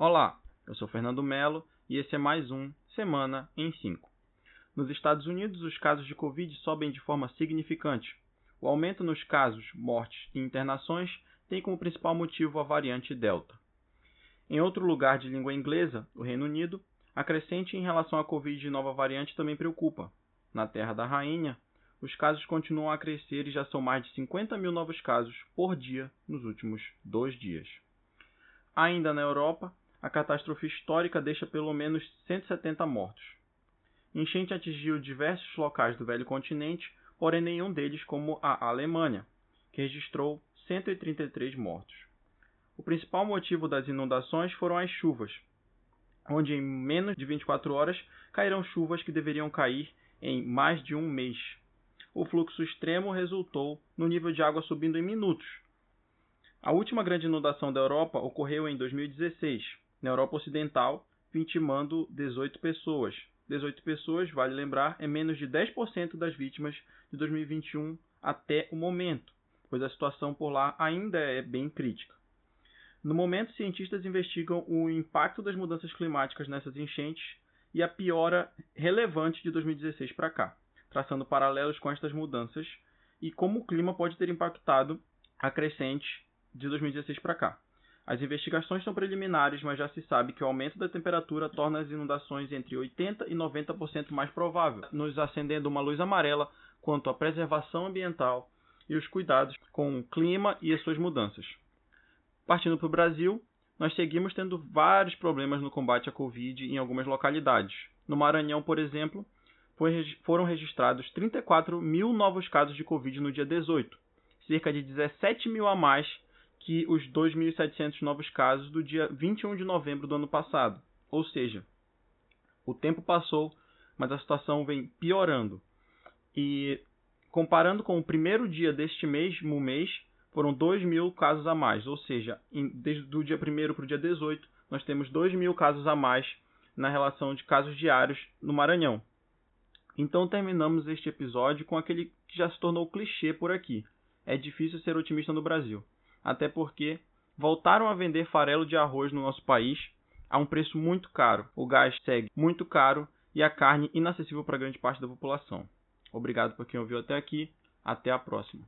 Olá, eu sou Fernando Melo e esse é mais um Semana em 5. Nos Estados Unidos, os casos de Covid sobem de forma significante. O aumento nos casos, mortes e internações tem como principal motivo a variante Delta. Em outro lugar de língua inglesa, o Reino Unido, a crescente em relação à Covid de nova variante também preocupa. Na Terra da Rainha, os casos continuam a crescer e já são mais de 50 mil novos casos por dia nos últimos dois dias. Ainda na Europa, a catástrofe histórica deixa pelo menos 170 mortos. Enchente atingiu diversos locais do velho continente, porém nenhum deles como a Alemanha, que registrou 133 mortos. O principal motivo das inundações foram as chuvas, onde em menos de 24 horas caíram chuvas que deveriam cair em mais de um mês. O fluxo extremo resultou no nível de água subindo em minutos. A última grande inundação da Europa ocorreu em 2016, na Europa Ocidental, vitimando 18 pessoas. 18 pessoas, vale lembrar, é menos de 10% das vítimas de 2021 até o momento, pois a situação por lá ainda é bem crítica. No momento, cientistas investigam o impacto das mudanças climáticas nessas enchentes e a piora relevante de 2016 para cá, traçando paralelos com estas mudanças e como o clima pode ter impactado a crescente de 2016 para cá. As investigações são preliminares, mas já se sabe que o aumento da temperatura torna as inundações entre 80% e 90% mais provável, nos acendendo uma luz amarela quanto à preservação ambiental e os cuidados com o clima e as suas mudanças. Partindo para o Brasil, nós seguimos tendo vários problemas no combate à Covid em algumas localidades. No Maranhão, por exemplo, foram registrados 34 mil novos casos de Covid no dia 18, cerca de 17 mil a mais que os 2.700 novos casos do dia 21 de novembro do ano passado. Ou seja, o tempo passou, mas a situação vem piorando. E comparando com o primeiro dia deste mesmo mês, foram 2 mil casos a mais. Ou seja, em, desde o dia 1 para o dia 18, nós temos 2 mil casos a mais na relação de casos diários no Maranhão. Então terminamos este episódio com aquele que já se tornou clichê por aqui. É difícil ser otimista no Brasil até porque voltaram a vender farelo de arroz no nosso país a um preço muito caro. O gás segue muito caro e a carne inacessível para grande parte da população. Obrigado por quem ouviu até aqui. Até a próxima.